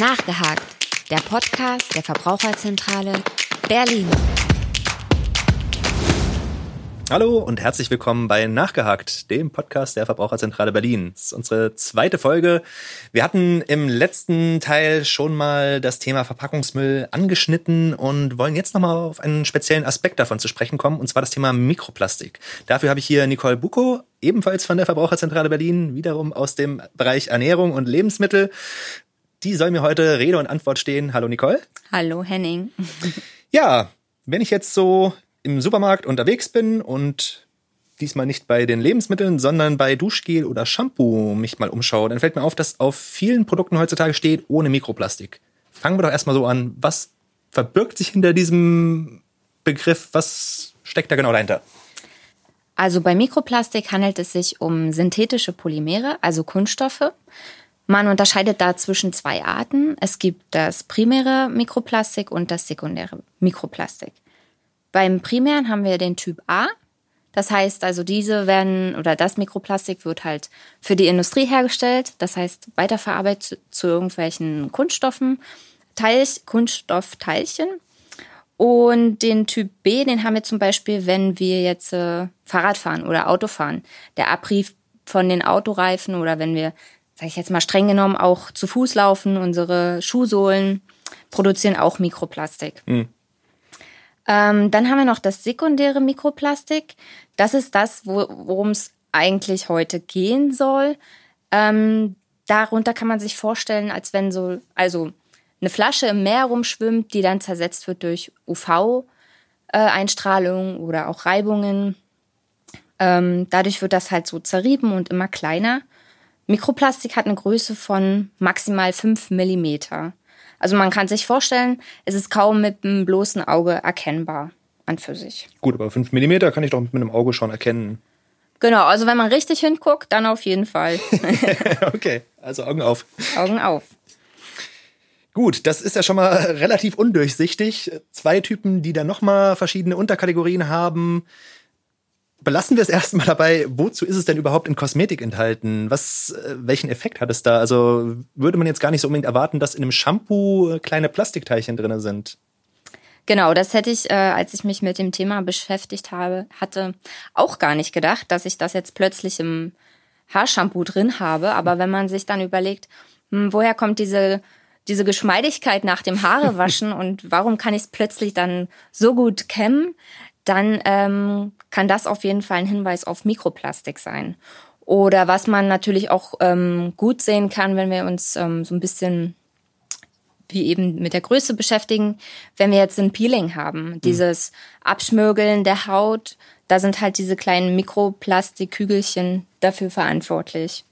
Nachgehakt, der Podcast der Verbraucherzentrale Berlin. Hallo und herzlich willkommen bei Nachgehakt, dem Podcast der Verbraucherzentrale Berlin. Das ist unsere zweite Folge. Wir hatten im letzten Teil schon mal das Thema Verpackungsmüll angeschnitten und wollen jetzt nochmal auf einen speziellen Aspekt davon zu sprechen kommen, und zwar das Thema Mikroplastik. Dafür habe ich hier Nicole Buko, ebenfalls von der Verbraucherzentrale Berlin, wiederum aus dem Bereich Ernährung und Lebensmittel. Die soll mir heute Rede und Antwort stehen. Hallo Nicole. Hallo Henning. Ja, wenn ich jetzt so im Supermarkt unterwegs bin und diesmal nicht bei den Lebensmitteln, sondern bei Duschgel oder Shampoo mich mal umschaue, dann fällt mir auf, dass auf vielen Produkten heutzutage steht ohne Mikroplastik. Fangen wir doch erstmal so an. Was verbirgt sich hinter diesem Begriff? Was steckt da genau dahinter? Also bei Mikroplastik handelt es sich um synthetische Polymere, also Kunststoffe. Man unterscheidet da zwischen zwei Arten. Es gibt das primäre Mikroplastik und das sekundäre Mikroplastik. Beim primären haben wir den Typ A. Das heißt also, diese werden oder das Mikroplastik wird halt für die Industrie hergestellt. Das heißt, weiterverarbeitet zu, zu irgendwelchen Kunststoffen, Teilch, Kunststoffteilchen. Und den Typ B, den haben wir zum Beispiel, wenn wir jetzt äh, Fahrrad fahren oder Auto fahren. Der Abrieb von den Autoreifen oder wenn wir, sage ich jetzt mal streng genommen, auch zu Fuß laufen, unsere Schuhsohlen produzieren auch Mikroplastik. Mhm. Ähm, dann haben wir noch das sekundäre Mikroplastik. Das ist das, worum es eigentlich heute gehen soll. Ähm, darunter kann man sich vorstellen, als wenn so, also eine Flasche im Meer rumschwimmt, die dann zersetzt wird durch UV-Einstrahlung oder auch Reibungen. Ähm, dadurch wird das halt so zerrieben und immer kleiner. Mikroplastik hat eine Größe von maximal 5 Millimeter. Also man kann sich vorstellen, es ist kaum mit einem bloßen Auge erkennbar an für sich. Gut, aber 5 mm kann ich doch mit einem Auge schon erkennen. Genau, also wenn man richtig hinguckt, dann auf jeden Fall. okay, also Augen auf. Augen auf. Gut, das ist ja schon mal relativ undurchsichtig. Zwei Typen, die dann nochmal verschiedene Unterkategorien haben. Belassen wir es erstmal dabei, wozu ist es denn überhaupt in Kosmetik enthalten? Was, äh, welchen Effekt hat es da? Also würde man jetzt gar nicht so unbedingt erwarten, dass in einem Shampoo kleine Plastikteilchen drin sind. Genau, das hätte ich, äh, als ich mich mit dem Thema beschäftigt habe, hatte auch gar nicht gedacht, dass ich das jetzt plötzlich im Haarshampoo drin habe. Aber wenn man sich dann überlegt, hm, woher kommt diese diese Geschmeidigkeit nach dem Haarewaschen und warum kann ich es plötzlich dann so gut kämmen, dann ähm, kann das auf jeden Fall ein Hinweis auf Mikroplastik sein. Oder was man natürlich auch ähm, gut sehen kann, wenn wir uns ähm, so ein bisschen wie eben mit der Größe beschäftigen, wenn wir jetzt ein Peeling haben, mhm. dieses Abschmögeln der Haut, da sind halt diese kleinen Mikroplastikkügelchen dafür verantwortlich.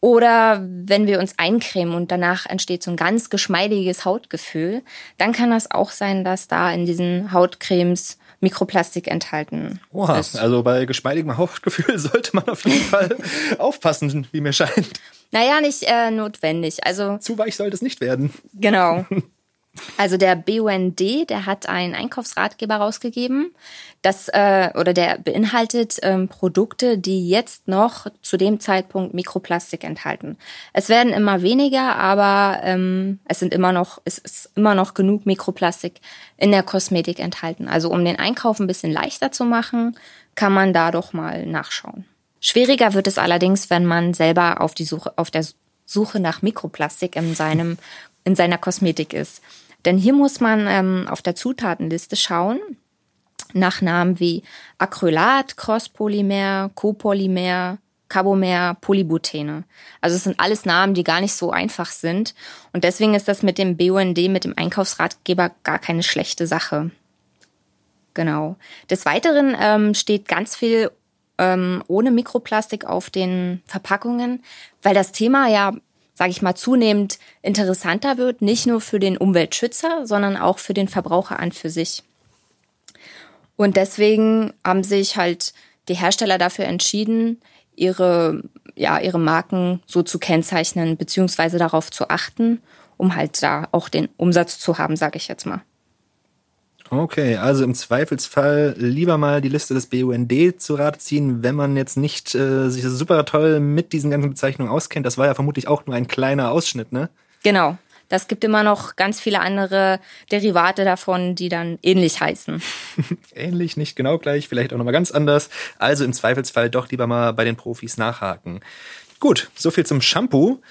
Oder wenn wir uns eincremen und danach entsteht so ein ganz geschmeidiges Hautgefühl, dann kann das auch sein, dass da in diesen Hautcremes Mikroplastik enthalten Oha, ist. Also bei geschmeidigem Hautgefühl sollte man auf jeden Fall aufpassen, wie mir scheint. Naja, nicht äh, notwendig. Also zu weich sollte es nicht werden. Genau. Also der BUND, der hat einen Einkaufsratgeber rausgegeben, das äh, oder der beinhaltet ähm, Produkte, die jetzt noch zu dem Zeitpunkt Mikroplastik enthalten. Es werden immer weniger, aber ähm, es sind immer noch es ist immer noch genug Mikroplastik in der Kosmetik enthalten. Also um den Einkauf ein bisschen leichter zu machen, kann man da doch mal nachschauen. Schwieriger wird es allerdings, wenn man selber auf die Suche auf der Suche nach Mikroplastik in seinem in seiner Kosmetik ist. Denn hier muss man ähm, auf der Zutatenliste schauen nach Namen wie Acrylat, Crosspolymer, Copolymer, Carbomer, Polybutene. Also es sind alles Namen, die gar nicht so einfach sind. Und deswegen ist das mit dem BUND, mit dem Einkaufsratgeber, gar keine schlechte Sache. Genau. Des Weiteren ähm, steht ganz viel ähm, ohne Mikroplastik auf den Verpackungen, weil das Thema ja sage ich mal, zunehmend interessanter wird, nicht nur für den Umweltschützer, sondern auch für den Verbraucher an für sich. Und deswegen haben sich halt die Hersteller dafür entschieden, ihre, ja, ihre Marken so zu kennzeichnen, beziehungsweise darauf zu achten, um halt da auch den Umsatz zu haben, sage ich jetzt mal. Okay, also im Zweifelsfall lieber mal die Liste des BUND zu Rate ziehen, wenn man jetzt nicht äh, sich super toll mit diesen ganzen Bezeichnungen auskennt. Das war ja vermutlich auch nur ein kleiner Ausschnitt, ne? Genau. Das gibt immer noch ganz viele andere Derivate davon, die dann ähnlich heißen. ähnlich, nicht genau gleich, vielleicht auch nochmal ganz anders. Also im Zweifelsfall doch lieber mal bei den Profis nachhaken. Gut, so viel zum Shampoo.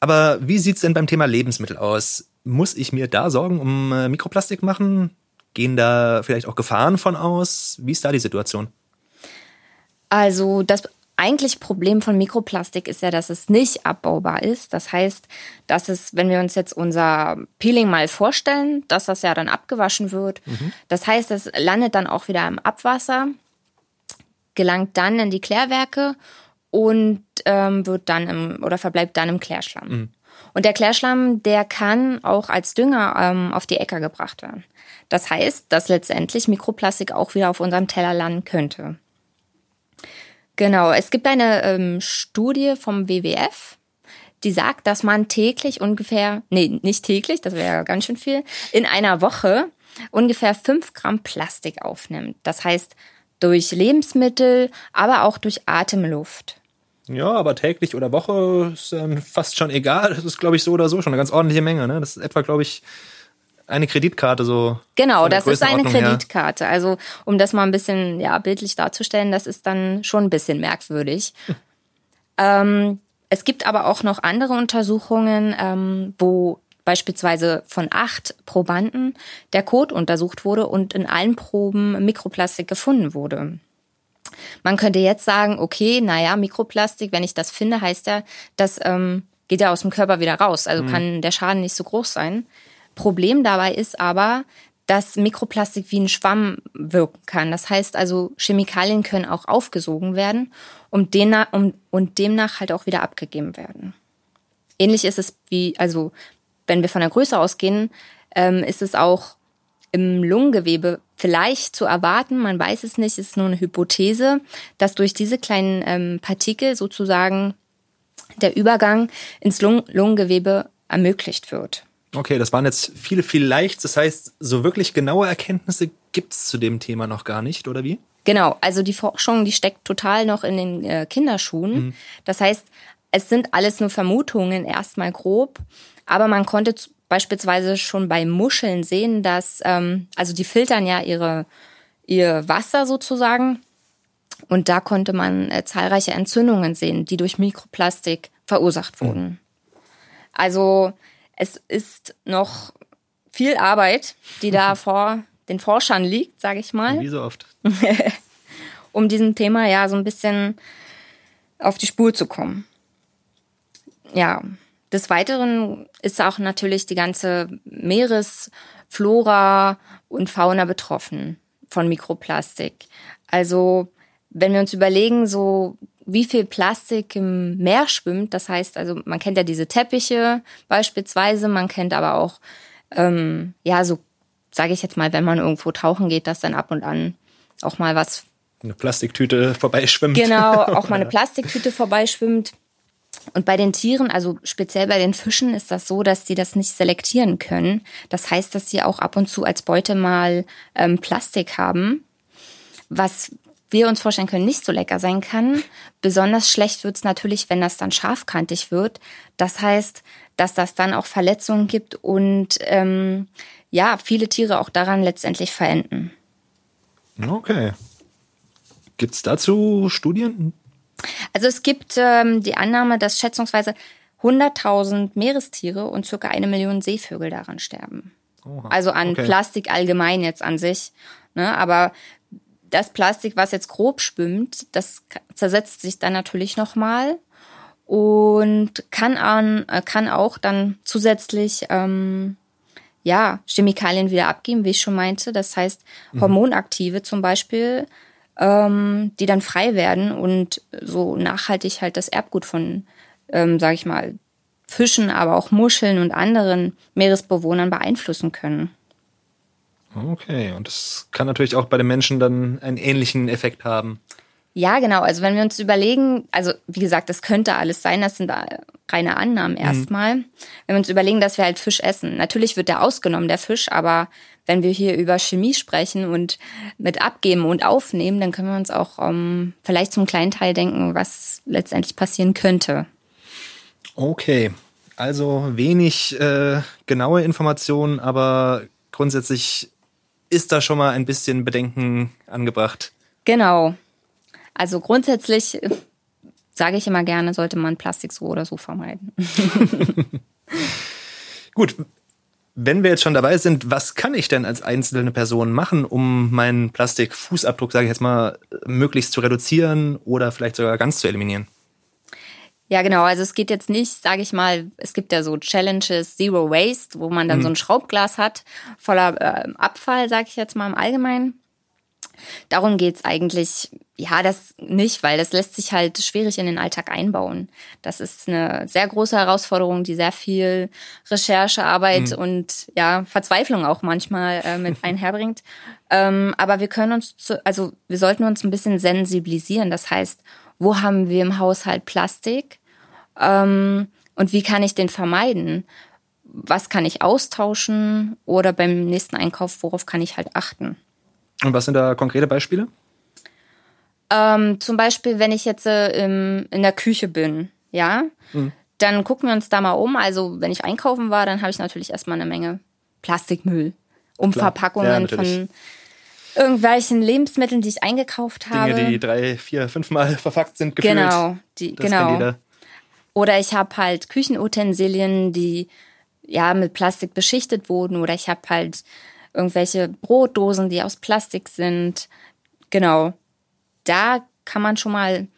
Aber wie sieht's denn beim Thema Lebensmittel aus? Muss ich mir da Sorgen um äh, Mikroplastik machen? Gehen da vielleicht auch Gefahren von aus? Wie ist da die Situation? Also das eigentliche Problem von Mikroplastik ist ja, dass es nicht abbaubar ist. Das heißt, dass es, wenn wir uns jetzt unser Peeling mal vorstellen, dass das ja dann abgewaschen wird. Mhm. Das heißt, es landet dann auch wieder im Abwasser, gelangt dann in die Klärwerke und ähm, wird dann im oder verbleibt dann im Klärschlamm. Mhm. Und der Klärschlamm, der kann auch als Dünger ähm, auf die Äcker gebracht werden. Das heißt, dass letztendlich Mikroplastik auch wieder auf unserem Teller landen könnte. Genau, es gibt eine ähm, Studie vom WWF, die sagt, dass man täglich ungefähr, nee, nicht täglich, das wäre ja ganz schön viel, in einer Woche ungefähr fünf Gramm Plastik aufnimmt. Das heißt, durch Lebensmittel, aber auch durch Atemluft. Ja, aber täglich oder Woche ist ähm, fast schon egal. Das ist, glaube ich, so oder so schon eine ganz ordentliche Menge. Ne? Das ist etwa, glaube ich, eine Kreditkarte so. Genau, das ist eine Kreditkarte. Her. Also um das mal ein bisschen ja bildlich darzustellen, das ist dann schon ein bisschen merkwürdig. Hm. Ähm, es gibt aber auch noch andere Untersuchungen, ähm, wo beispielsweise von acht Probanden der Code untersucht wurde und in allen Proben Mikroplastik gefunden wurde. Man könnte jetzt sagen, okay, naja, Mikroplastik, wenn ich das finde, heißt ja, das ähm, geht ja aus dem Körper wieder raus. Also mhm. kann der Schaden nicht so groß sein. Problem dabei ist aber, dass Mikroplastik wie ein Schwamm wirken kann. Das heißt also, Chemikalien können auch aufgesogen werden und demnach, um, und demnach halt auch wieder abgegeben werden. Ähnlich ist es wie, also wenn wir von der Größe ausgehen, ähm, ist es auch im Lungengewebe vielleicht zu erwarten, man weiß es nicht, ist nur eine Hypothese, dass durch diese kleinen ähm, Partikel sozusagen der Übergang ins Lung Lungengewebe ermöglicht wird. Okay, das waren jetzt viele vielleicht. Das heißt, so wirklich genaue Erkenntnisse gibt es zu dem Thema noch gar nicht, oder wie? Genau, also die Forschung, die steckt total noch in den äh, Kinderschuhen. Mhm. Das heißt, es sind alles nur Vermutungen, erstmal grob, aber man konnte beispielsweise schon bei Muscheln sehen, dass, ähm, also die filtern ja ihre, ihr Wasser sozusagen. Und da konnte man äh, zahlreiche Entzündungen sehen, die durch Mikroplastik verursacht wurden. Mhm. Also es ist noch viel Arbeit, die da vor den Forschern liegt, sage ich mal. Wie so oft. um diesem Thema ja so ein bisschen auf die Spur zu kommen. Ja, des Weiteren ist auch natürlich die ganze Meeresflora und Fauna betroffen von Mikroplastik. Also wenn wir uns überlegen, so wie viel Plastik im Meer schwimmt. Das heißt, also man kennt ja diese Teppiche beispielsweise, man kennt aber auch, ähm, ja, so sage ich jetzt mal, wenn man irgendwo tauchen geht, dass dann ab und an auch mal was. Eine Plastiktüte vorbeischwimmt. Genau, auch mal eine Plastiktüte vorbeischwimmt. Und bei den Tieren, also speziell bei den Fischen, ist das so, dass die das nicht selektieren können. Das heißt, dass sie auch ab und zu als Beute mal ähm, Plastik haben, was wir uns vorstellen können, nicht so lecker sein kann. Besonders schlecht wird es natürlich, wenn das dann scharfkantig wird. Das heißt, dass das dann auch Verletzungen gibt und ähm, ja, viele Tiere auch daran letztendlich verenden. Okay. Gibt es dazu Studien? Also es gibt ähm, die Annahme, dass schätzungsweise 100.000 Meerestiere und circa eine Million Seevögel daran sterben. Oha, also an okay. Plastik allgemein jetzt an sich. Ne? Aber das Plastik, was jetzt grob schwimmt, das zersetzt sich dann natürlich nochmal und kann, an, äh, kann auch dann zusätzlich ähm, ja, Chemikalien wieder abgeben, wie ich schon meinte. Das heißt, mhm. Hormonaktive zum Beispiel, ähm, die dann frei werden und so nachhaltig halt das Erbgut von, ähm, sag ich mal, Fischen, aber auch Muscheln und anderen Meeresbewohnern beeinflussen können. Okay, und das kann natürlich auch bei den Menschen dann einen ähnlichen Effekt haben. Ja, genau. Also wenn wir uns überlegen, also wie gesagt, das könnte alles sein, das sind reine Annahmen mhm. erstmal. Mhm. Wenn wir uns überlegen, dass wir halt Fisch essen. Natürlich wird der ausgenommen, der Fisch, aber wenn wir hier über Chemie sprechen und mit abgeben und aufnehmen, dann können wir uns auch um, ähm, vielleicht zum kleinen Teil denken, was letztendlich passieren könnte. Okay. Also wenig äh, genaue Informationen, aber grundsätzlich ist da schon mal ein bisschen Bedenken angebracht. Genau. Also grundsätzlich sage ich immer gerne, sollte man Plastik so oder so vermeiden. Gut, wenn wir jetzt schon dabei sind, was kann ich denn als einzelne Person machen, um meinen Plastikfußabdruck, sage ich jetzt mal, möglichst zu reduzieren oder vielleicht sogar ganz zu eliminieren? Ja, genau. Also es geht jetzt nicht, sage ich mal, es gibt ja so Challenges Zero Waste, wo man dann mhm. so ein Schraubglas hat voller äh, Abfall, sage ich jetzt mal im Allgemeinen. Darum geht's eigentlich, ja, das nicht, weil das lässt sich halt schwierig in den Alltag einbauen. Das ist eine sehr große Herausforderung, die sehr viel Recherchearbeit mhm. und ja, Verzweiflung auch manchmal äh, mit einherbringt. ähm, aber wir können uns, zu, also wir sollten uns ein bisschen sensibilisieren. Das heißt, wo haben wir im Haushalt Plastik? Ähm, und wie kann ich den vermeiden? Was kann ich austauschen? Oder beim nächsten Einkauf, worauf kann ich halt achten? Und was sind da konkrete Beispiele? Ähm, zum Beispiel, wenn ich jetzt äh, im, in der Küche bin, ja, mhm. dann gucken wir uns da mal um. Also, wenn ich einkaufen war, dann habe ich natürlich erstmal eine Menge Plastikmüll, Umverpackungen ja, von irgendwelchen Lebensmitteln, die ich eingekauft habe. Dinge, die drei, vier, fünfmal verpackt sind, gefühlt. Genau, die, das genau. Oder ich habe halt Küchenutensilien, die ja mit Plastik beschichtet wurden. Oder ich habe halt irgendwelche Brotdosen, die aus Plastik sind. Genau. Da kann man schon mal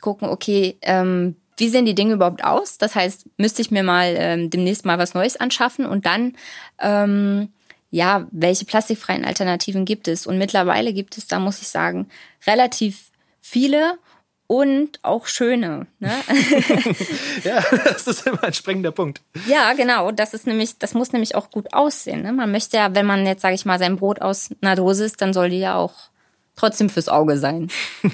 gucken, okay, ähm, wie sehen die Dinge überhaupt aus? Das heißt, müsste ich mir mal ähm, demnächst mal was Neues anschaffen und dann, ähm, ja, welche plastikfreien Alternativen gibt es? Und mittlerweile gibt es, da muss ich sagen, relativ viele und auch schöne. Ne? ja, das ist immer ein sprengender Punkt. Ja, genau. Das ist nämlich, das muss nämlich auch gut aussehen. Ne? Man möchte ja, wenn man jetzt, sage ich mal, sein Brot aus einer Dose isst, dann soll die ja auch trotzdem fürs Auge sein.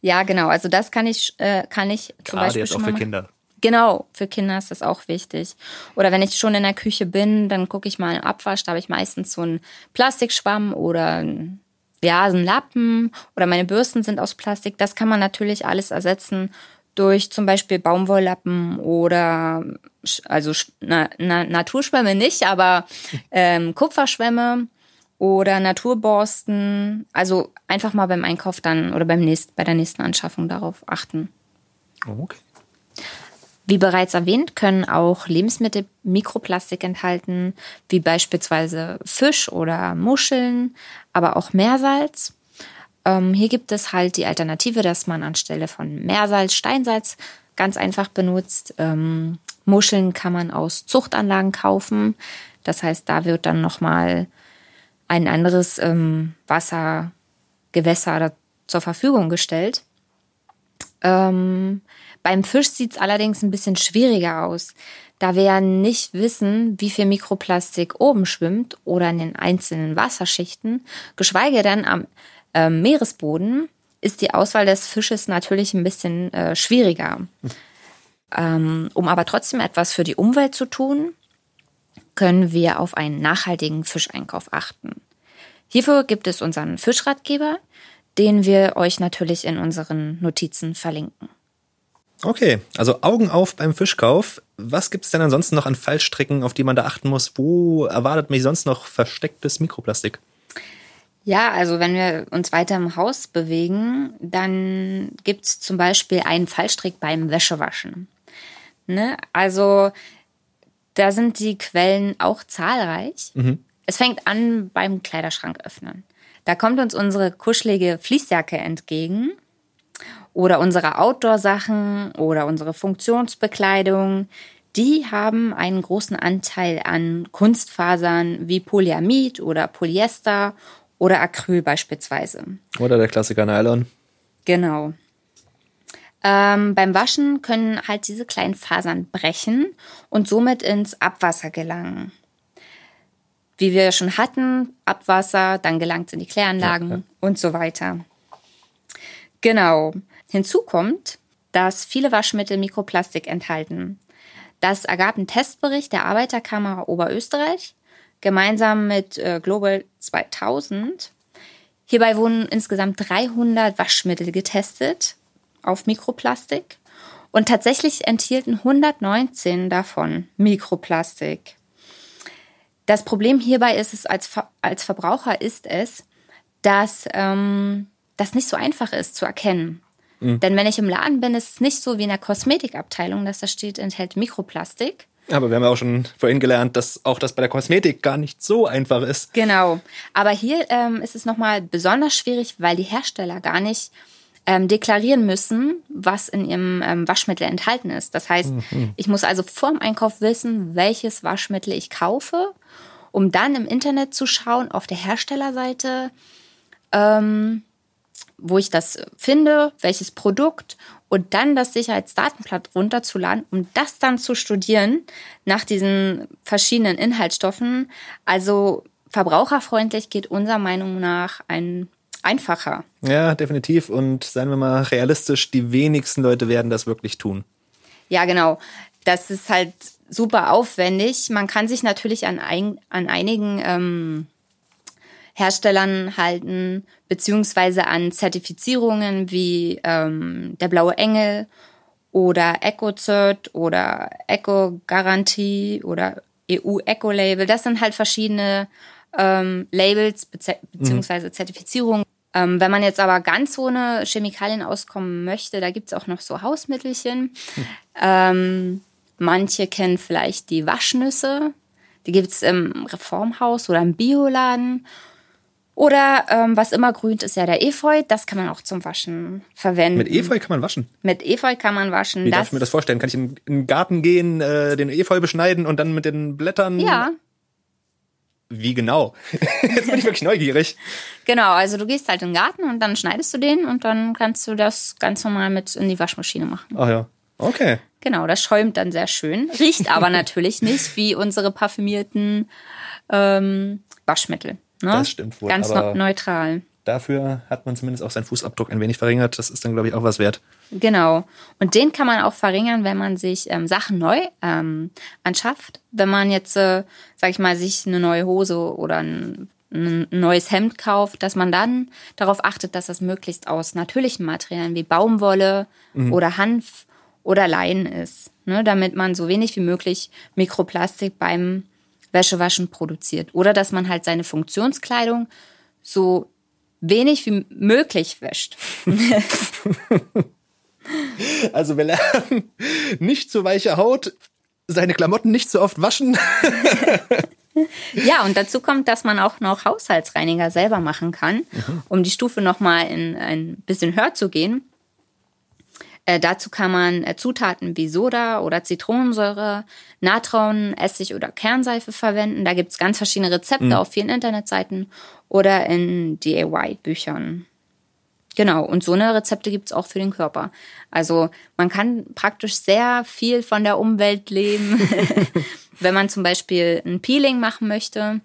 ja, genau. Also das kann ich, äh, kann ich zum Gerade Beispiel jetzt auch für Kinder. Genau, für Kinder ist das auch wichtig. Oder wenn ich schon in der Küche bin, dann gucke ich mal im Abwasch, da habe ich meistens so einen Plastikschwamm oder ein ja, ein Lappen oder meine Bürsten sind aus Plastik. Das kann man natürlich alles ersetzen durch zum Beispiel Baumwolllappen oder also na, na, Naturschwämme nicht, aber ähm, Kupferschwämme oder Naturborsten. Also einfach mal beim Einkauf dann oder beim nächsten, bei der nächsten Anschaffung darauf achten. Okay. Wie bereits erwähnt, können auch Lebensmittel Mikroplastik enthalten, wie beispielsweise Fisch oder Muscheln, aber auch Meersalz. Ähm, hier gibt es halt die Alternative, dass man anstelle von Meersalz Steinsalz ganz einfach benutzt. Ähm, Muscheln kann man aus Zuchtanlagen kaufen. Das heißt, da wird dann nochmal ein anderes ähm, Wassergewässer zur Verfügung gestellt. Ähm, beim Fisch sieht es allerdings ein bisschen schwieriger aus, da wir ja nicht wissen, wie viel Mikroplastik oben schwimmt oder in den einzelnen Wasserschichten, geschweige denn am äh, Meeresboden, ist die Auswahl des Fisches natürlich ein bisschen äh, schwieriger. Ähm, um aber trotzdem etwas für die Umwelt zu tun, können wir auf einen nachhaltigen Fischeinkauf achten. Hierfür gibt es unseren Fischratgeber, den wir euch natürlich in unseren Notizen verlinken. Okay, also Augen auf beim Fischkauf. Was gibt's denn ansonsten noch an Fallstricken, auf die man da achten muss? Wo erwartet mich sonst noch verstecktes Mikroplastik? Ja, also wenn wir uns weiter im Haus bewegen, dann gibt's zum Beispiel einen Fallstrick beim Wäschewaschen. Ne? Also da sind die Quellen auch zahlreich. Mhm. Es fängt an beim Kleiderschrank öffnen. Da kommt uns unsere kuschelige Fließjacke entgegen oder unsere Outdoor-Sachen oder unsere Funktionsbekleidung, die haben einen großen Anteil an Kunstfasern wie Polyamid oder Polyester oder Acryl beispielsweise. Oder der Klassiker Nylon. Genau. Ähm, beim Waschen können halt diese kleinen Fasern brechen und somit ins Abwasser gelangen. Wie wir schon hatten, Abwasser, dann gelangt es in die Kläranlagen ja, ja. und so weiter. Genau. Hinzu kommt, dass viele Waschmittel Mikroplastik enthalten. Das ergab ein Testbericht der Arbeiterkammer Oberösterreich gemeinsam mit äh, Global 2000. Hierbei wurden insgesamt 300 Waschmittel getestet auf Mikroplastik Und tatsächlich enthielten 119 davon Mikroplastik. Das Problem hierbei ist es, als, Ver als Verbraucher ist es, dass ähm, das nicht so einfach ist zu erkennen. Mhm. Denn wenn ich im Laden bin, ist es nicht so wie in der Kosmetikabteilung, dass da steht, enthält Mikroplastik. Aber wir haben ja auch schon vorhin gelernt, dass auch das bei der Kosmetik gar nicht so einfach ist. Genau. Aber hier ähm, ist es nochmal besonders schwierig, weil die Hersteller gar nicht ähm, deklarieren müssen, was in ihrem ähm, Waschmittel enthalten ist. Das heißt, mhm. ich muss also vor dem Einkauf wissen, welches Waschmittel ich kaufe, um dann im Internet zu schauen, auf der Herstellerseite, ähm, wo ich das finde, welches Produkt und dann das Sicherheitsdatenblatt runterzuladen, um das dann zu studieren nach diesen verschiedenen Inhaltsstoffen. Also verbraucherfreundlich geht unserer Meinung nach ein einfacher. Ja, definitiv. Und seien wir mal realistisch, die wenigsten Leute werden das wirklich tun. Ja, genau. Das ist halt super aufwendig. Man kann sich natürlich an, ein, an einigen ähm, Herstellern halten, beziehungsweise an Zertifizierungen wie ähm, der Blaue Engel oder EcoCert oder Eco-Garantie oder EU-Eco-Label. Das sind halt verschiedene ähm, Labels be beziehungsweise mhm. Zertifizierungen. Ähm, wenn man jetzt aber ganz ohne Chemikalien auskommen möchte, da gibt's auch noch so Hausmittelchen. Mhm. Ähm, manche kennen vielleicht die Waschnüsse. Die gibt's im Reformhaus oder im Bioladen. Oder ähm, was immer grünt, ist ja der Efeu. Das kann man auch zum Waschen verwenden. Mit Efeu kann man waschen? Mit Efeu kann man waschen. Wie darf ich mir das vorstellen? Kann ich in, in den Garten gehen, äh, den Efeu beschneiden und dann mit den Blättern... Ja. Wie genau? Jetzt bin ich wirklich neugierig. Genau, also du gehst halt in den Garten und dann schneidest du den und dann kannst du das ganz normal mit in die Waschmaschine machen. Ach ja, okay. Genau, das schäumt dann sehr schön, riecht aber natürlich nicht wie unsere parfümierten ähm, Waschmittel. Ne? Das stimmt wohl. Ganz neutral. Dafür hat man zumindest auch seinen Fußabdruck ein wenig verringert. Das ist dann, glaube ich, auch was wert. Genau. Und den kann man auch verringern, wenn man sich ähm, Sachen neu ähm, anschafft. Wenn man jetzt, äh, sag ich mal, sich eine neue Hose oder ein, ein neues Hemd kauft, dass man dann darauf achtet, dass das möglichst aus natürlichen Materialien wie Baumwolle mhm. oder Hanf oder Leinen ist, ne, damit man so wenig wie möglich Mikroplastik beim Wäschewaschen produziert. Oder dass man halt seine Funktionskleidung so wenig wie möglich wäscht. also wir lernen, nicht zu weiche Haut, seine Klamotten nicht so oft waschen. ja, und dazu kommt, dass man auch noch Haushaltsreiniger selber machen kann, mhm. um die Stufe nochmal in ein bisschen höher zu gehen. Äh, dazu kann man äh, Zutaten wie Soda oder Zitronensäure, Natron, Essig oder Kernseife verwenden. Da gibt es ganz verschiedene Rezepte mhm. auf vielen Internetseiten oder in DIY-Büchern. Genau, und so eine Rezepte gibt es auch für den Körper. Also man kann praktisch sehr viel von der Umwelt leben. Wenn man zum Beispiel ein Peeling machen möchte,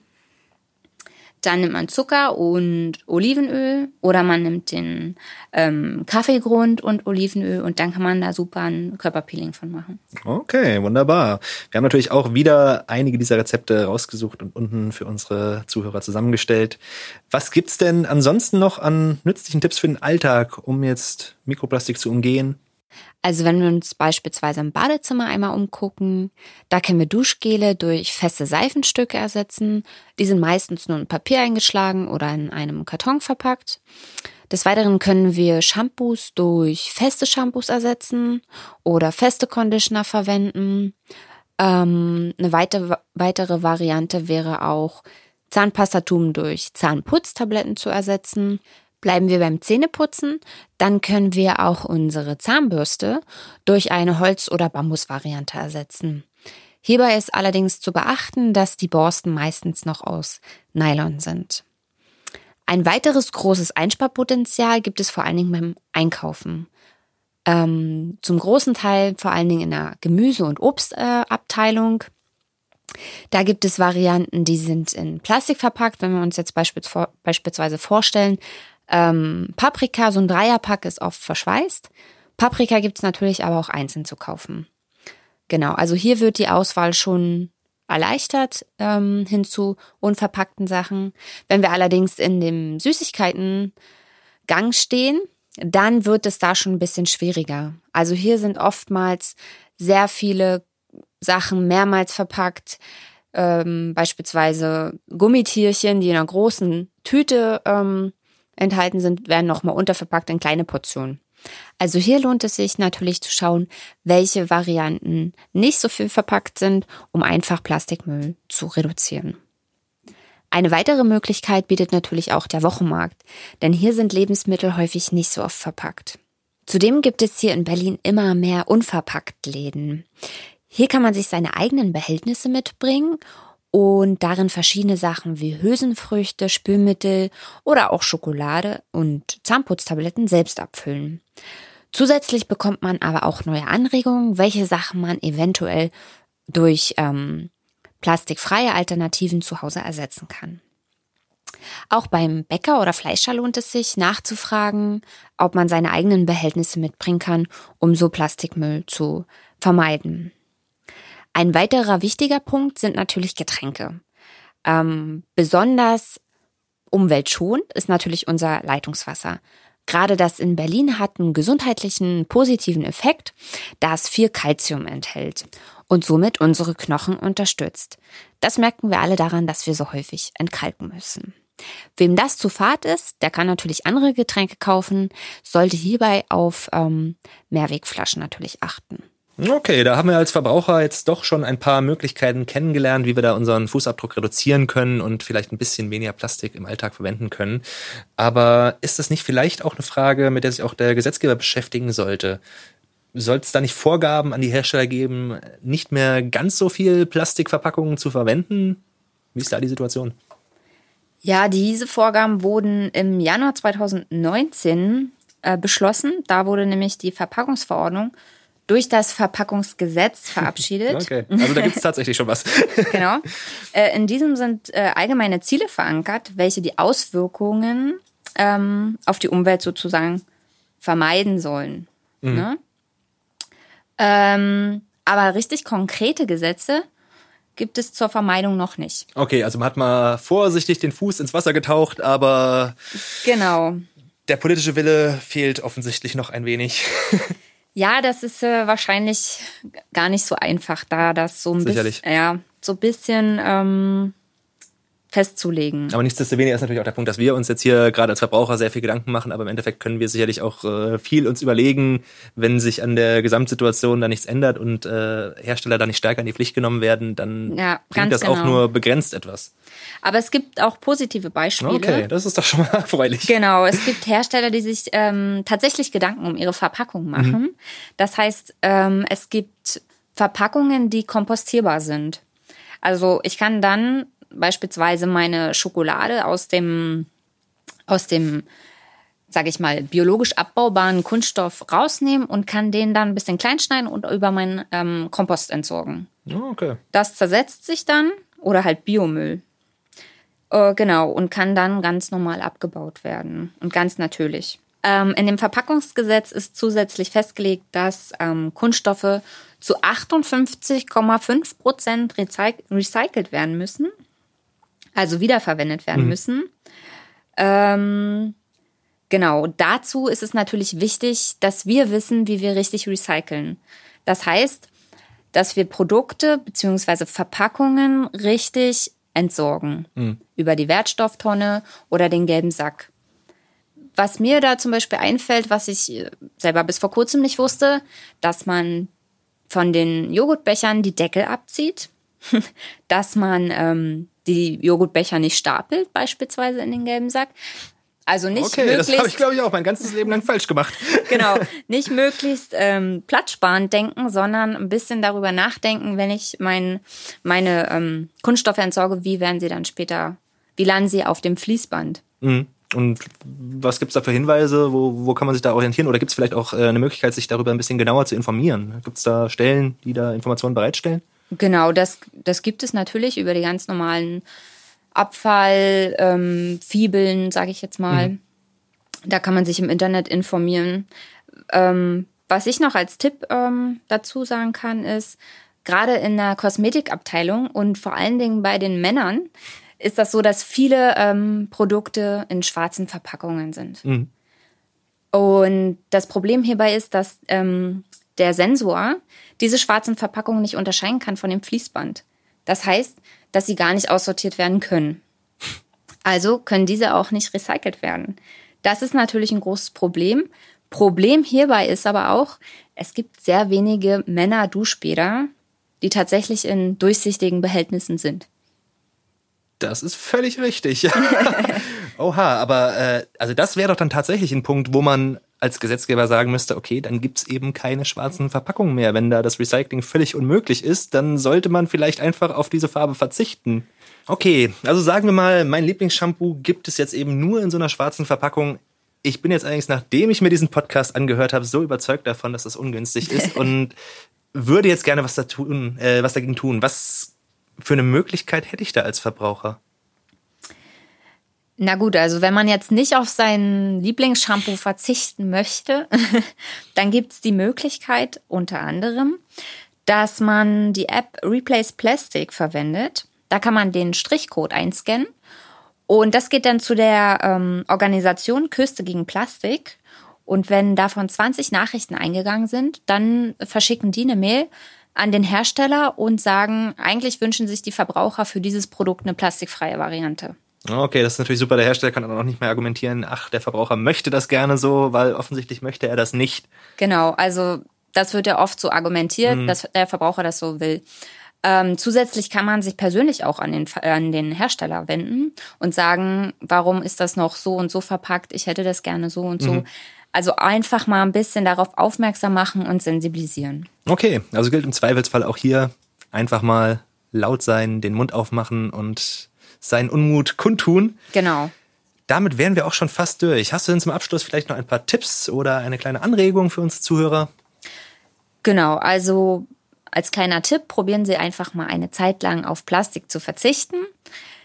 dann nimmt man Zucker und Olivenöl oder man nimmt den ähm, Kaffeegrund und Olivenöl und dann kann man da super ein Körperpeeling von machen. Okay, wunderbar. Wir haben natürlich auch wieder einige dieser Rezepte rausgesucht und unten für unsere Zuhörer zusammengestellt. Was gibt's denn ansonsten noch an nützlichen Tipps für den Alltag, um jetzt Mikroplastik zu umgehen? Also wenn wir uns beispielsweise im Badezimmer einmal umgucken, da können wir Duschgele durch feste Seifenstücke ersetzen. Die sind meistens nur in Papier eingeschlagen oder in einem Karton verpackt. Des Weiteren können wir Shampoos durch feste Shampoos ersetzen oder feste Conditioner verwenden. Ähm, eine weitere, weitere Variante wäre auch Zahnpastatum durch Zahnputztabletten zu ersetzen. Bleiben wir beim Zähneputzen, dann können wir auch unsere Zahnbürste durch eine Holz- oder Bambusvariante ersetzen. Hierbei ist allerdings zu beachten, dass die Borsten meistens noch aus Nylon sind. Ein weiteres großes Einsparpotenzial gibt es vor allen Dingen beim Einkaufen. Ähm, zum großen Teil vor allen Dingen in der Gemüse- und Obstabteilung. Äh, da gibt es Varianten, die sind in Plastik verpackt. Wenn wir uns jetzt beispielsweise vorstellen, ähm, Paprika, so ein Dreierpack ist oft verschweißt. Paprika gibt's natürlich aber auch einzeln zu kaufen. Genau, also hier wird die Auswahl schon erleichtert ähm, hin zu unverpackten Sachen. Wenn wir allerdings in dem Süßigkeitengang stehen, dann wird es da schon ein bisschen schwieriger. Also hier sind oftmals sehr viele Sachen mehrmals verpackt, ähm, beispielsweise Gummitierchen, die in einer großen Tüte ähm, enthalten sind, werden nochmal unterverpackt in kleine Portionen. Also hier lohnt es sich natürlich zu schauen, welche Varianten nicht so viel verpackt sind, um einfach Plastikmüll zu reduzieren. Eine weitere Möglichkeit bietet natürlich auch der Wochenmarkt, denn hier sind Lebensmittel häufig nicht so oft verpackt. Zudem gibt es hier in Berlin immer mehr unverpackt Läden. Hier kann man sich seine eigenen Behältnisse mitbringen und darin verschiedene Sachen wie Hülsenfrüchte, Spülmittel oder auch Schokolade und Zahnputztabletten selbst abfüllen. Zusätzlich bekommt man aber auch neue Anregungen, welche Sachen man eventuell durch ähm, plastikfreie Alternativen zu Hause ersetzen kann. Auch beim Bäcker oder Fleischer lohnt es sich nachzufragen, ob man seine eigenen Behältnisse mitbringen kann, um so Plastikmüll zu vermeiden. Ein weiterer wichtiger Punkt sind natürlich Getränke. Ähm, besonders umweltschonend ist natürlich unser Leitungswasser. Gerade das in Berlin hat einen gesundheitlichen positiven Effekt, da es viel Kalzium enthält und somit unsere Knochen unterstützt. Das merken wir alle daran, dass wir so häufig entkalken müssen. Wem das zu fad ist, der kann natürlich andere Getränke kaufen, sollte hierbei auf ähm, Mehrwegflaschen natürlich achten. Okay, da haben wir als Verbraucher jetzt doch schon ein paar Möglichkeiten kennengelernt, wie wir da unseren Fußabdruck reduzieren können und vielleicht ein bisschen weniger Plastik im Alltag verwenden können. Aber ist das nicht vielleicht auch eine Frage, mit der sich auch der Gesetzgeber beschäftigen sollte? Soll es da nicht Vorgaben an die Hersteller geben, nicht mehr ganz so viel Plastikverpackungen zu verwenden? Wie ist da die Situation? Ja, diese Vorgaben wurden im Januar 2019 äh, beschlossen. Da wurde nämlich die Verpackungsverordnung durch das Verpackungsgesetz verabschiedet. Okay, also da gibt es tatsächlich schon was. genau. Äh, in diesem sind äh, allgemeine Ziele verankert, welche die Auswirkungen ähm, auf die Umwelt sozusagen vermeiden sollen. Mhm. Ne? Ähm, aber richtig konkrete Gesetze gibt es zur Vermeidung noch nicht. Okay, also man hat mal vorsichtig den Fuß ins Wasser getaucht, aber genau. Der politische Wille fehlt offensichtlich noch ein wenig. Ja, das ist äh, wahrscheinlich gar nicht so einfach, da das so ein bisschen, ja, so ein bisschen ähm, festzulegen. Aber nichtsdestoweniger ist natürlich auch der Punkt, dass wir uns jetzt hier gerade als Verbraucher sehr viel Gedanken machen, aber im Endeffekt können wir sicherlich auch äh, viel uns überlegen, wenn sich an der Gesamtsituation da nichts ändert und äh, Hersteller da nicht stärker in die Pflicht genommen werden, dann ja, bringt das genau. auch nur begrenzt etwas. Aber es gibt auch positive Beispiele. Okay, das ist doch schon mal erfreulich. Genau, es gibt Hersteller, die sich ähm, tatsächlich Gedanken um ihre Verpackung machen. Mhm. Das heißt, ähm, es gibt Verpackungen, die kompostierbar sind. Also ich kann dann beispielsweise meine Schokolade aus dem, aus dem, sage ich mal, biologisch abbaubaren Kunststoff rausnehmen und kann den dann ein bisschen kleinschneiden und über meinen ähm, Kompost entsorgen. Oh, okay. Das zersetzt sich dann oder halt Biomüll. Äh, genau, und kann dann ganz normal abgebaut werden und ganz natürlich. Ähm, in dem Verpackungsgesetz ist zusätzlich festgelegt, dass ähm, Kunststoffe zu 58,5 Prozent recycelt werden müssen also wiederverwendet werden mhm. müssen. Ähm, genau, dazu ist es natürlich wichtig, dass wir wissen, wie wir richtig recyceln. Das heißt, dass wir Produkte bzw. Verpackungen richtig entsorgen. Mhm. Über die Wertstofftonne oder den gelben Sack. Was mir da zum Beispiel einfällt, was ich selber bis vor kurzem nicht wusste, dass man von den Joghurtbechern die Deckel abzieht, dass man ähm, die Joghurtbecher nicht stapelt, beispielsweise in den gelben Sack. Also nicht okay, möglichst, das habe ich glaube ich auch mein ganzes Leben lang falsch gemacht. genau, nicht möglichst ähm, platzsparend denken, sondern ein bisschen darüber nachdenken, wenn ich mein, meine ähm, Kunststoffe entsorge, wie werden sie dann später, wie landen sie auf dem Fließband? Mhm. Und was gibt es da für Hinweise? Wo, wo kann man sich da orientieren? Oder gibt es vielleicht auch äh, eine Möglichkeit, sich darüber ein bisschen genauer zu informieren? Gibt es da Stellen, die da Informationen bereitstellen? Genau, das, das gibt es natürlich über die ganz normalen Abfallfibeln, ähm, sage ich jetzt mal. Mhm. Da kann man sich im Internet informieren. Ähm, was ich noch als Tipp ähm, dazu sagen kann, ist, gerade in der Kosmetikabteilung und vor allen Dingen bei den Männern ist das so, dass viele ähm, Produkte in schwarzen Verpackungen sind. Mhm. Und das Problem hierbei ist, dass ähm, der Sensor diese schwarzen Verpackungen nicht unterscheiden kann von dem Fließband. Das heißt, dass sie gar nicht aussortiert werden können. Also können diese auch nicht recycelt werden. Das ist natürlich ein großes Problem. Problem hierbei ist aber auch, es gibt sehr wenige Männer-Duschbäder, die tatsächlich in durchsichtigen Behältnissen sind. Das ist völlig richtig. Oha, aber äh, also das wäre doch dann tatsächlich ein Punkt, wo man als Gesetzgeber sagen müsste, okay, dann gibt's eben keine schwarzen Verpackungen mehr. Wenn da das Recycling völlig unmöglich ist, dann sollte man vielleicht einfach auf diese Farbe verzichten. Okay, also sagen wir mal, mein Lieblingsshampoo gibt es jetzt eben nur in so einer schwarzen Verpackung. Ich bin jetzt allerdings, nachdem ich mir diesen Podcast angehört habe, so überzeugt davon, dass das ungünstig ist und würde jetzt gerne was, da tun, äh, was dagegen tun. Was für eine Möglichkeit hätte ich da als Verbraucher? Na gut, also wenn man jetzt nicht auf sein Lieblingsshampoo verzichten möchte, dann gibt's die Möglichkeit unter anderem, dass man die App Replace Plastic verwendet. Da kann man den Strichcode einscannen und das geht dann zu der ähm, Organisation Küste gegen Plastik. Und wenn davon 20 Nachrichten eingegangen sind, dann verschicken die eine Mail an den Hersteller und sagen, eigentlich wünschen sich die Verbraucher für dieses Produkt eine plastikfreie Variante. Okay, das ist natürlich super. Der Hersteller kann dann auch nicht mehr argumentieren, ach, der Verbraucher möchte das gerne so, weil offensichtlich möchte er das nicht. Genau, also das wird ja oft so argumentiert, mhm. dass der Verbraucher das so will. Ähm, zusätzlich kann man sich persönlich auch an den, an den Hersteller wenden und sagen, warum ist das noch so und so verpackt? Ich hätte das gerne so und so. Mhm. Also einfach mal ein bisschen darauf aufmerksam machen und sensibilisieren. Okay, also gilt im Zweifelsfall auch hier einfach mal laut sein, den Mund aufmachen und seinen Unmut kundtun. Genau. Damit wären wir auch schon fast durch. Hast du denn zum Abschluss vielleicht noch ein paar Tipps oder eine kleine Anregung für uns Zuhörer? Genau, also als kleiner Tipp, probieren Sie einfach mal eine Zeit lang auf Plastik zu verzichten.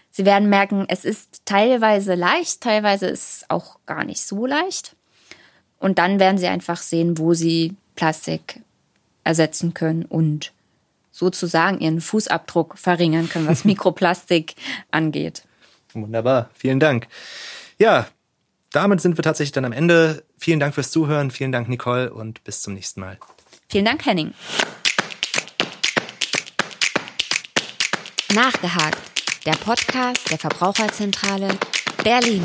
Sie werden merken, es ist teilweise leicht, teilweise ist es auch gar nicht so leicht. Und dann werden Sie einfach sehen, wo Sie Plastik ersetzen können und sozusagen ihren Fußabdruck verringern können, was Mikroplastik angeht. Wunderbar, vielen Dank. Ja, damit sind wir tatsächlich dann am Ende. Vielen Dank fürs Zuhören, vielen Dank Nicole und bis zum nächsten Mal. Vielen Dank, Henning. Nachgehakt, der Podcast der Verbraucherzentrale Berlin.